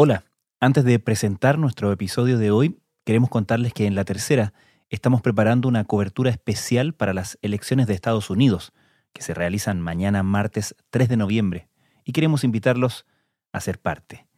Hola, antes de presentar nuestro episodio de hoy, queremos contarles que en la tercera estamos preparando una cobertura especial para las elecciones de Estados Unidos, que se realizan mañana martes 3 de noviembre, y queremos invitarlos a ser parte.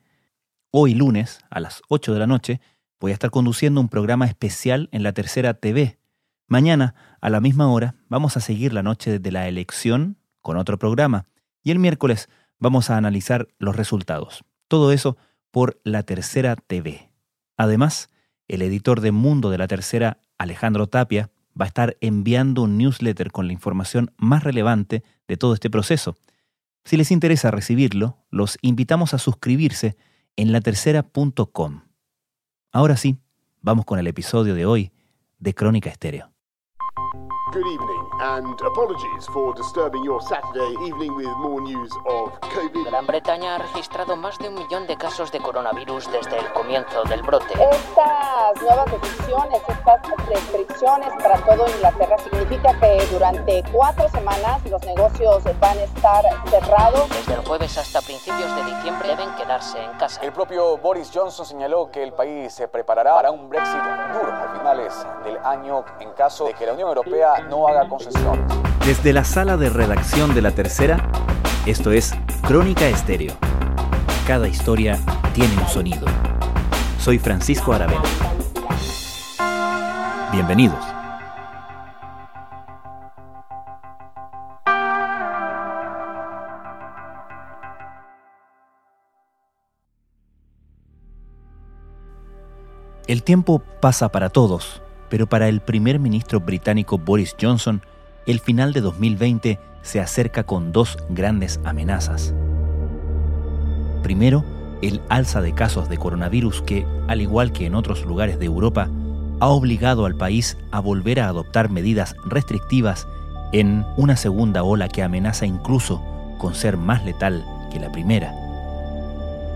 Hoy lunes, a las 8 de la noche, voy a estar conduciendo un programa especial en la tercera TV. Mañana, a la misma hora, vamos a seguir la noche de la elección con otro programa, y el miércoles vamos a analizar los resultados. Todo eso por La Tercera TV. Además, el editor de Mundo de La Tercera, Alejandro Tapia, va a estar enviando un newsletter con la información más relevante de todo este proceso. Si les interesa recibirlo, los invitamos a suscribirse en latercera.com. Ahora sí, vamos con el episodio de hoy de Crónica Estéreo. Good evening, and apologies for disturbing your Saturday evening with more news of COVID. Gran Bretaña ha registrado más de un millón de casos de coronavirus desde el comienzo del brote. Estas nuevas decisiones, estas restricciones para todo Inglaterra significa que durante cuatro semanas los negocios van a estar cerrados. Desde el jueves hasta principios de diciembre deben quedarse en casa. El propio Boris Johnson señaló que el país se preparará para un Brexit duro a finales del año en caso de que la Unión Europea no haga concesiones. Desde la sala de redacción de La Tercera, esto es Crónica Estéreo. Cada historia tiene un sonido. Soy Francisco Aravena. Bienvenidos. El tiempo pasa para todos, pero para el primer ministro británico Boris Johnson, el final de 2020 se acerca con dos grandes amenazas. Primero, el alza de casos de coronavirus que, al igual que en otros lugares de Europa, ha obligado al país a volver a adoptar medidas restrictivas en una segunda ola que amenaza incluso con ser más letal que la primera.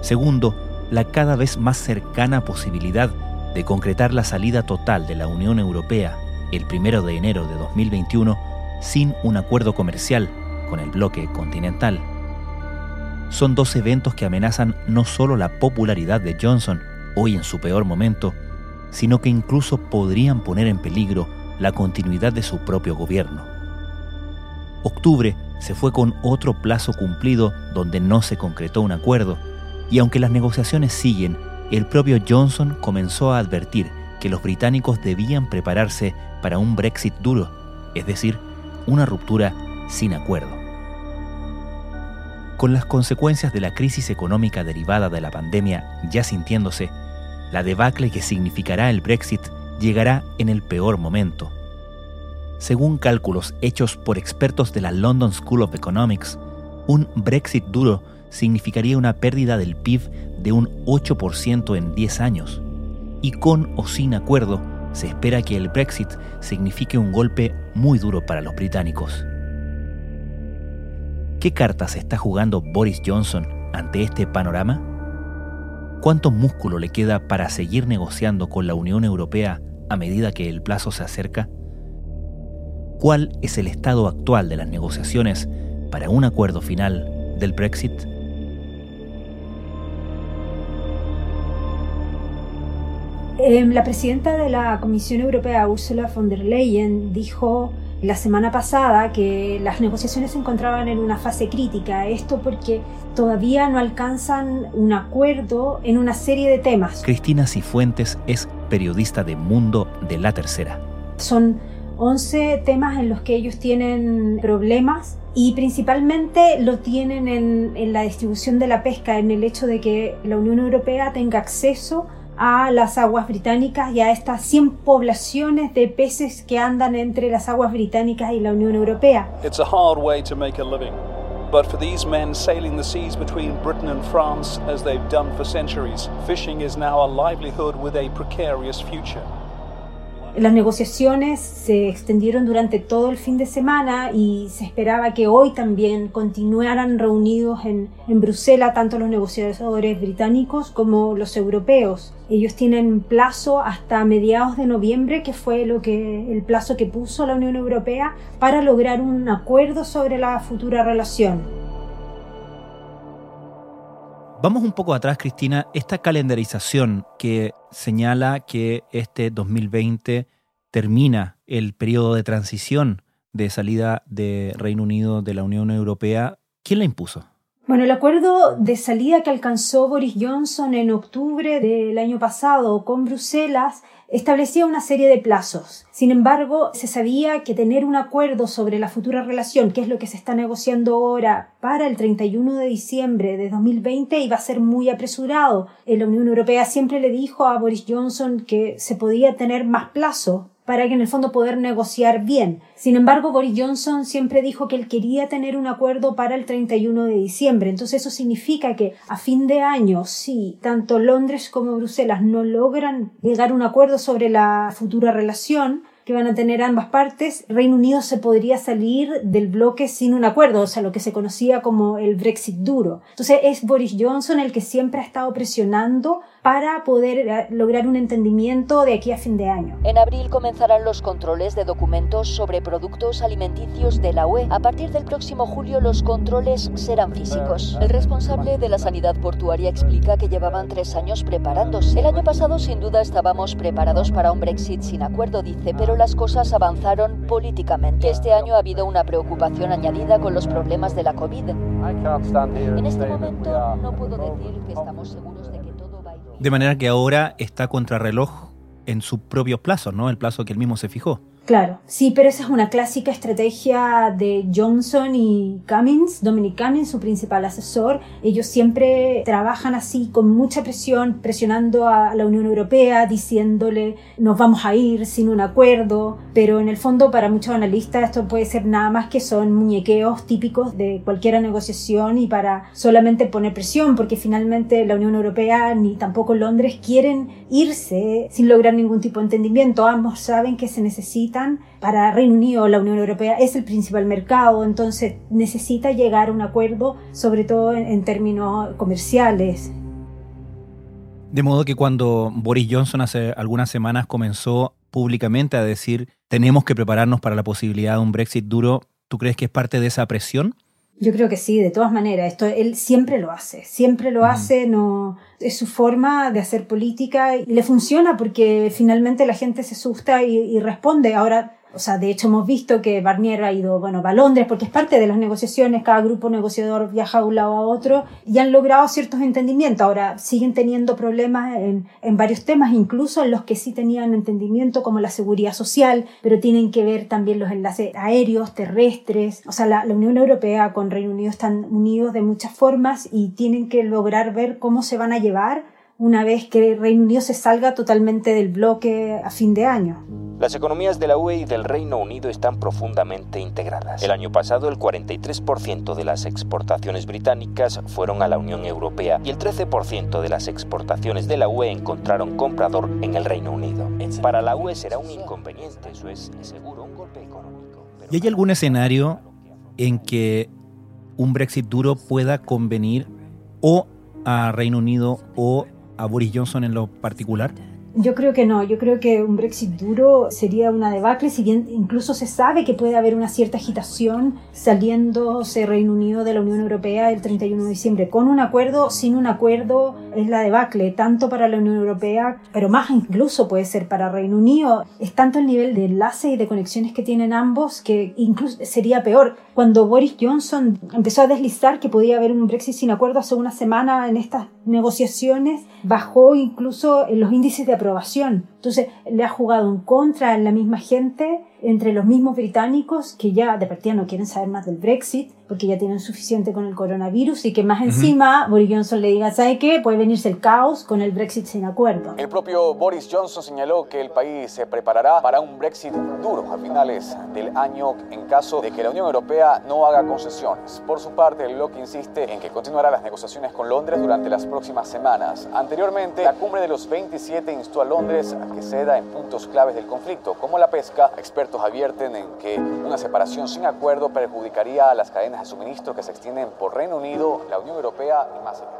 Segundo, la cada vez más cercana posibilidad de concretar la salida total de la Unión Europea el 1 de enero de 2021 sin un acuerdo comercial con el bloque continental. Son dos eventos que amenazan no solo la popularidad de Johnson, hoy en su peor momento, sino que incluso podrían poner en peligro la continuidad de su propio gobierno. Octubre se fue con otro plazo cumplido donde no se concretó un acuerdo, y aunque las negociaciones siguen, el propio Johnson comenzó a advertir que los británicos debían prepararse para un Brexit duro, es decir, una ruptura sin acuerdo. Con las consecuencias de la crisis económica derivada de la pandemia ya sintiéndose, la debacle que significará el Brexit llegará en el peor momento. Según cálculos hechos por expertos de la London School of Economics, un Brexit duro significaría una pérdida del PIB de un 8% en 10 años. Y con o sin acuerdo, se espera que el Brexit signifique un golpe muy duro para los británicos. ¿Qué cartas está jugando Boris Johnson ante este panorama? ¿Cuánto músculo le queda para seguir negociando con la Unión Europea a medida que el plazo se acerca? ¿Cuál es el estado actual de las negociaciones para un acuerdo final del Brexit? Em, la presidenta de la Comisión Europea, Ursula von der Leyen, dijo la semana pasada que las negociaciones se encontraban en una fase crítica. Esto porque todavía no alcanzan un acuerdo en una serie de temas. Cristina Cifuentes es periodista de Mundo de la Tercera. Son 11 temas en los que ellos tienen problemas y principalmente lo tienen en, en la distribución de la pesca, en el hecho de que la Unión Europea tenga acceso a las aguas británicas y a estas 100 poblaciones de peces que andan entre las aguas británicas y la Unión Europea. It's a hard way to make a living. But for these men sailing the seas between Britain and France, as they've done for centuries, fishing is now a livelihood with a precarious future. Las negociaciones se extendieron durante todo el fin de semana y se esperaba que hoy también continuaran reunidos en, Bruselas tanto los negociadores británicos como los europeos. Ellos tienen plazo hasta mediados de noviembre, que fue lo que, el plazo que puso la Unión Europea para lograr un acuerdo sobre la futura relación. Vamos un poco atrás, Cristina. Esta calendarización que señala que este 2020 termina el periodo de transición de salida de Reino Unido de la Unión Europea, ¿quién la impuso? Bueno, el acuerdo de salida que alcanzó Boris Johnson en octubre del año pasado con Bruselas establecía una serie de plazos. Sin embargo, se sabía que tener un acuerdo sobre la futura relación, que es lo que se está negociando ahora para el 31 de diciembre de 2020, iba a ser muy apresurado. La Unión Europea siempre le dijo a Boris Johnson que se podía tener más plazo para que en el fondo poder negociar bien. Sin embargo, Boris Johnson siempre dijo que él quería tener un acuerdo para el 31 de diciembre. Entonces eso significa que a fin de año, si tanto Londres como Bruselas no logran llegar a un acuerdo sobre la futura relación, que van a tener ambas partes, Reino Unido se podría salir del bloque sin un acuerdo, o sea, lo que se conocía como el Brexit duro. Entonces es Boris Johnson el que siempre ha estado presionando para poder eh, lograr un entendimiento de aquí a fin de año. En abril comenzarán los controles de documentos sobre productos alimenticios de la UE. A partir del próximo julio los controles serán físicos. El responsable de la sanidad portuaria explica que llevaban tres años preparándose. El año pasado sin duda estábamos preparados para un Brexit sin acuerdo, dice, pero las cosas avanzaron políticamente. Este año ha habido una preocupación añadida con los problemas de la COVID. En este momento no puedo decir que estamos seguros de que de manera que ahora está contrarreloj en sus propios plazos, ¿no? El plazo que él mismo se fijó. Claro, sí, pero esa es una clásica estrategia de Johnson y Cummings, Dominic Cummings, su principal asesor. Ellos siempre trabajan así, con mucha presión, presionando a la Unión Europea, diciéndole nos vamos a ir sin un acuerdo, pero en el fondo para muchos analistas esto puede ser nada más que son muñequeos típicos de cualquier negociación y para solamente poner presión, porque finalmente la Unión Europea ni tampoco Londres quieren irse sin lograr ningún tipo de entendimiento. Ambos saben que se necesita para Reino Unido, la Unión Europea es el principal mercado, entonces necesita llegar a un acuerdo, sobre todo en, términos comerciales. De modo que cuando Boris Johnson hace algunas semanas comenzó públicamente a decir tenemos que prepararnos para la posibilidad de un Brexit duro, ¿tú crees que es parte de esa presión? Yo creo que sí, de todas maneras. Esto él siempre lo hace, siempre lo hace. No es su forma de hacer política y le funciona porque finalmente la gente se asusta y, y responde. Ahora o sea, de hecho hemos visto que Barnier ha ido, bueno, a Londres porque es parte de las negociaciones, cada grupo negociador viaja de un lado a otro y han logrado ciertos entendimientos. Ahora siguen teniendo problemas en, en varios temas, incluso en los que sí tenían entendimiento como la seguridad social, pero tienen que ver también los enlaces aéreos, terrestres. O sea, la, la Unión Europea con Reino Unido están unidos de muchas formas y tienen que lograr ver cómo se van a llevar una vez que Reino Unido se salga totalmente del bloque a fin de año. Las economías de la UE y del Reino Unido están profundamente integradas. El año pasado el 43% de las exportaciones británicas fueron a la Unión Europea y el 13% de las exportaciones de la UE encontraron comprador en el Reino Unido. Para la UE será un inconveniente, eso es seguro un golpe económico. ¿Y hay algún escenario en que un Brexit duro pueda convenir o a Reino Unido o a Boris Johnson en lo particular? Yo creo que no, yo creo que un Brexit duro sería una debacle, si bien incluso se sabe que puede haber una cierta agitación saliéndose Reino Unido de la Unión Europea el 31 de diciembre. Con un acuerdo, sin un acuerdo, es la debacle, tanto para la Unión Europea, pero más incluso puede ser para Reino Unido. Es tanto el nivel de enlace y de conexiones que tienen ambos que incluso sería peor. Cuando Boris Johnson empezó a deslizar que podía haber un Brexit sin acuerdo hace una semana en estas negociaciones, bajó incluso los índices de. Entonces le ha jugado en contra en la misma gente entre los mismos británicos que ya de partida no quieren saber más del Brexit porque ya tienen suficiente con el coronavirus y que más encima Boris Johnson le diga, ¿sabe qué? Puede venirse el caos con el Brexit sin acuerdo. El propio Boris Johnson señaló que el país se preparará para un Brexit duro a finales del año en caso de que la Unión Europea no haga concesiones. Por su parte, el bloque insiste en que continuará las negociaciones con Londres durante las próximas semanas. Anteriormente, la cumbre de los 27 instó a Londres a que ceda en puntos claves del conflicto, como la pesca. Expertos advierten en que una separación sin acuerdo perjudicaría a las cadenas de suministro que se extienden por Reino Unido, la Unión Europea y más allá.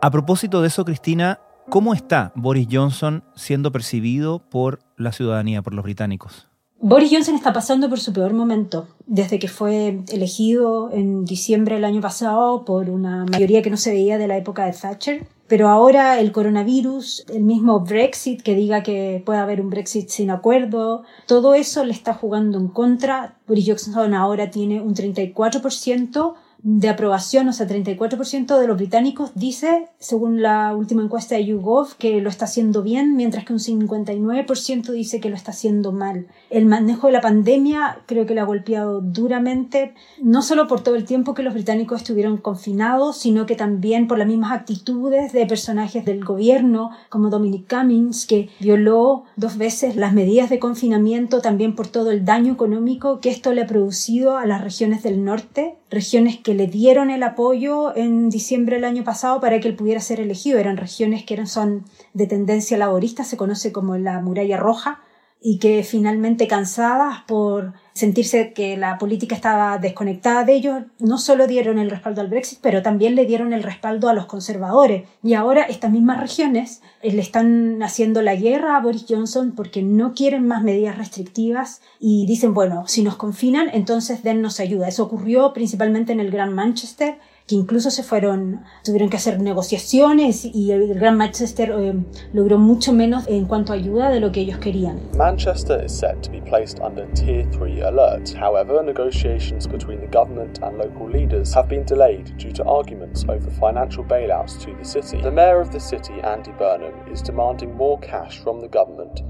A propósito de eso, Cristina, ¿cómo está Boris Johnson siendo percibido por la ciudadanía, por los británicos? Boris Johnson está pasando por su peor momento desde que fue elegido en diciembre del año pasado por una mayoría que no se veía de la época de Thatcher. Pero ahora el coronavirus, el mismo Brexit, que diga que puede haber un Brexit sin acuerdo, todo eso le está jugando en contra. Boris Johnson ahora tiene un 34% de aprobación, o sea, 34% de los británicos dice, según la última encuesta de YouGov, que lo está haciendo bien, mientras que un 59% dice que lo está haciendo mal. El manejo de la pandemia creo que le ha golpeado duramente, no solo por todo el tiempo que los británicos estuvieron confinados, sino que también por las mismas actitudes de personajes del gobierno, como Dominic Cummings, que violó dos veces las medidas de confinamiento, también por todo el daño económico que esto le ha producido a las regiones del norte, regiones que le dieron el apoyo en diciembre del año pasado para que él pudiera ser elegido. Eran regiones que eran, son de tendencia laborista, se conoce como la muralla roja, y que finalmente cansadas por sentirse que la política estaba desconectada de ellos, no solo dieron el respaldo al Brexit, pero también le dieron el respaldo a los conservadores. Y ahora estas mismas regiones eh, le están haciendo la guerra a Boris Johnson porque no quieren más medidas restrictivas y dicen, bueno, si nos confinan, entonces dennos ayuda. Eso ocurrió principalmente en el Gran Manchester que incluso se fueron, tuvieron que hacer negociaciones y el Gran Manchester eh, logró mucho menos en cuanto a ayuda de lo que ellos querían. Manchester is set to be placed under Tier 3 alert. However, negotiations between the government and local leaders have been delayed due to arguments over financial bailouts to the city. The mayor of the city, Andy Burnham, is demanding more cash from the government.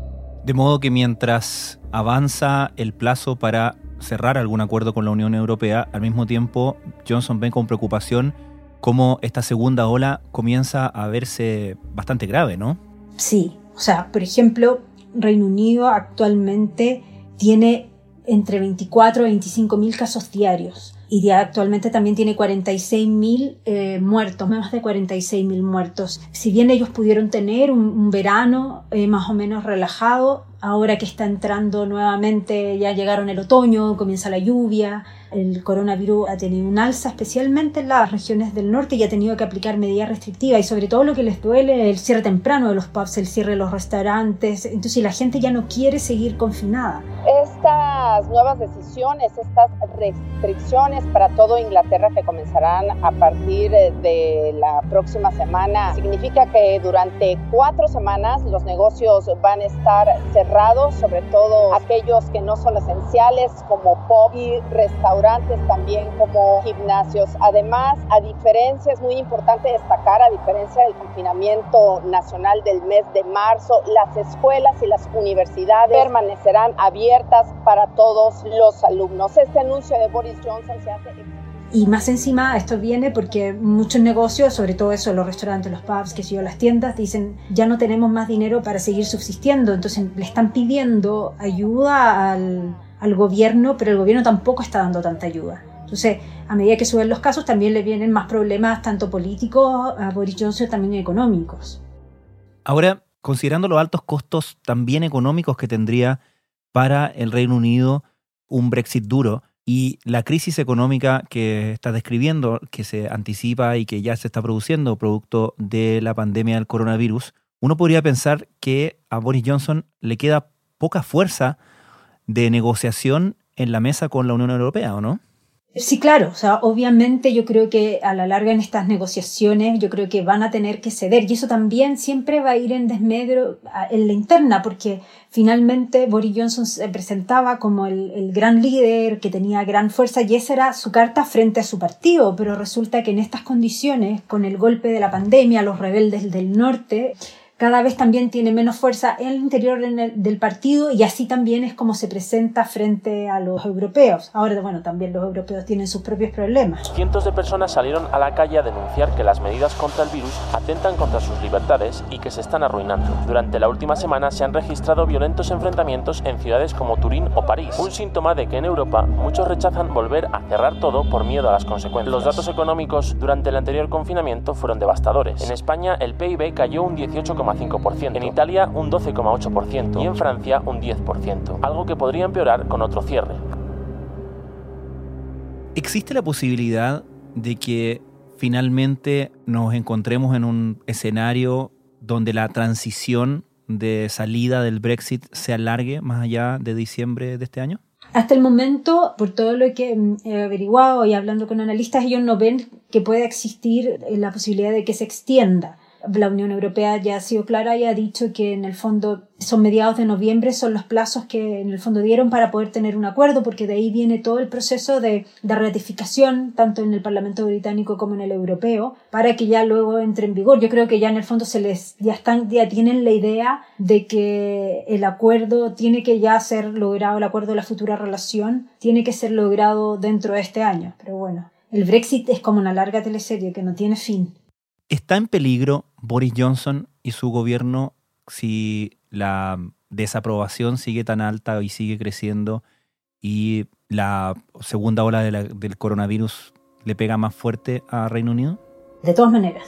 De modo que mientras avanza el plazo para cerrar algún acuerdo con la Unión Europea, al mismo tiempo Johnson ve con preocupación cómo esta segunda ola comienza a verse bastante grave, ¿no? Sí, o sea, por ejemplo, Reino Unido actualmente tiene entre 24 y 25 mil casos diarios y actualmente también tiene 46 mil eh, muertos, más de 46 mil muertos. Si bien ellos pudieron tener un, verano eh, más o menos relajado, ahora que está entrando nuevamente, ya llegaron el otoño, comienza la lluvia, el coronavirus ha tenido un alza, especialmente en las regiones del norte, y ha tenido que aplicar medidas restrictivas y sobre todo lo que les duele el cierre temprano de los pubs, el cierre de los restaurantes. Entonces la gente ya no quiere seguir confinada. Estas nuevas decisiones, estas restricciones para todo Inglaterra que comenzarán a partir de la próxima semana, significa que durante cuatro semanas los negocios van a estar cerrados, sobre todo aquellos que no son esenciales como pub y restaurantes también como gimnasios. Además, a diferencia, es muy importante destacar, a diferencia del confinamiento nacional del mes de marzo, las escuelas y las universidades permanecerán abiertas para todos los alumnos. Este anuncio de Boris Johnson se hace... Y más encima esto viene porque muchos negocios, sobre todo eso, los restaurantes, los pubs, que yo, las tiendas, dicen ya no tenemos más dinero para seguir subsistiendo. Entonces le están pidiendo ayuda al, al gobierno, pero el gobierno tampoco está dando tanta ayuda. Entonces, a medida que suben los casos, también le vienen más problemas, tanto políticos a Boris Johnson, también económicos. Ahora, considerando los altos costos también económicos que tendría para el Reino Unido un Brexit duro y la crisis económica que está describiendo, que se anticipa y que ya se está produciendo producto de la pandemia del coronavirus, uno podría pensar que a Boris Johnson le queda poca fuerza de negociación en la mesa con la Unión Europea, ¿o no? Sí, claro. O sea, obviamente yo creo que a la larga en estas negociaciones yo creo que van a tener que ceder y eso también siempre va a ir en desmedro en la interna porque finalmente Boris Johnson se presentaba como el, el gran líder que tenía gran fuerza y esa era su carta frente a su partido, pero resulta que en estas condiciones, con el golpe de la pandemia, los rebeldes del norte, cada vez también tiene menos fuerza en el interior del partido y así también es como se presenta frente a los europeos. Ahora, bueno, también los europeos tienen sus propios problemas. Cientos de personas salieron a la calle a denunciar que las medidas contra el virus atentan contra sus libertades y que se están arruinando. Durante la última semana se han registrado violentos enfrentamientos en ciudades como Turín o París, un síntoma de que en Europa muchos rechazan volver a cerrar todo por miedo a las consecuencias. Los datos económicos durante el anterior confinamiento fueron devastadores. En España el PIB cayó un 18, en Italia un 12,8% y en Francia un 10%, algo que podría empeorar con otro cierre. ¿Existe la posibilidad de que finalmente nos encontremos en un escenario donde la transición de salida del Brexit se alargue más allá de diciembre de este año? Hasta el momento, por todo lo que mm, he averiguado y hablando con analistas, ellos no ven que pueda existir la posibilidad de que se extienda la Unión Europea ya ha sido clara y ha dicho que en el fondo son mediados de noviembre, son los plazos que en el fondo dieron para poder tener un acuerdo, porque de ahí viene todo el proceso de, de ratificación, tanto en el Parlamento británico como en el europeo, para que ya luego entre en vigor. Yo creo que ya en el fondo se les, ya están, ya tienen la idea de que el acuerdo tiene que ya ser logrado, el acuerdo de la futura relación tiene que ser logrado dentro de este año. Pero bueno, el Brexit es como una larga teleserie que no tiene fin. ¿Está en peligro Boris Johnson y su gobierno si la desaprobación sigue tan alta y sigue creciendo y la segunda ola del coronavirus le pega más fuerte a Reino Unido? De todas maneras.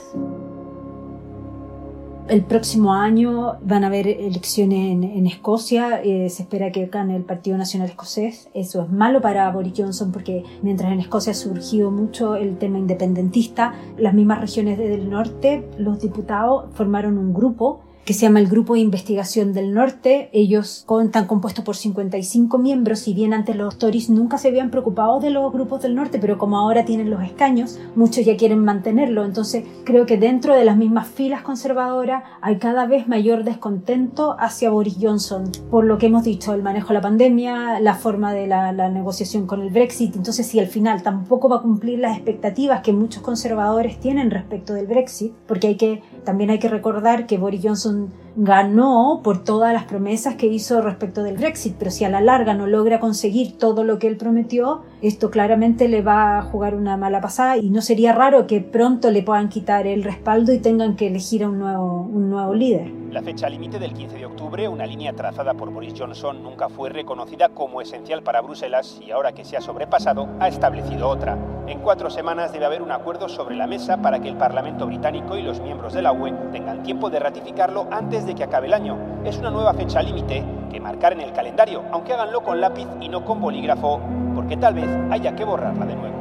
El próximo año van a haber elecciones en, Escocia. Eh, se espera que gane el Partido Nacional Escocés. Eso es malo para Boris Johnson porque mientras en Escocia ha surgido mucho el tema independentista, las mismas regiones del norte, los diputados formaron un grupo que se llama el Grupo de Investigación del Norte. Ellos están compuestos por 55 miembros, si bien antes los Tories nunca se habían preocupado de los grupos del norte, pero como ahora tienen los escaños, muchos ya quieren mantenerlo. Entonces creo que dentro de las mismas filas conservadoras hay cada vez mayor descontento hacia Boris Johnson por lo que hemos dicho, el manejo de la pandemia, la forma de la, la negociación con el Brexit. Entonces si al final tampoco va a cumplir las expectativas que muchos conservadores tienen respecto del Brexit, porque hay que, también hay que recordar que Boris Johnson ganó por todas las promesas que hizo respecto del Brexit, pero si a la larga no logra conseguir todo lo que él prometió, esto claramente le va a jugar una mala pasada y no sería raro que pronto le puedan quitar el respaldo y tengan que elegir a un nuevo, un nuevo líder. La fecha límite del 15 de octubre, una línea trazada por Boris Johnson, nunca fue reconocida como esencial para Bruselas y ahora que se ha sobrepasado, ha establecido otra. En cuatro semanas debe haber un acuerdo sobre la mesa para que el Parlamento británico y los miembros de la UE tengan tiempo de ratificarlo antes de que acabe el año. Es una nueva fecha límite que marcar en el calendario, aunque háganlo con lápiz y no con bolígrafo, porque tal vez haya que borrarla de nuevo.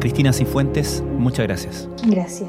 Cristina Cifuentes, muchas gracias. Gracias.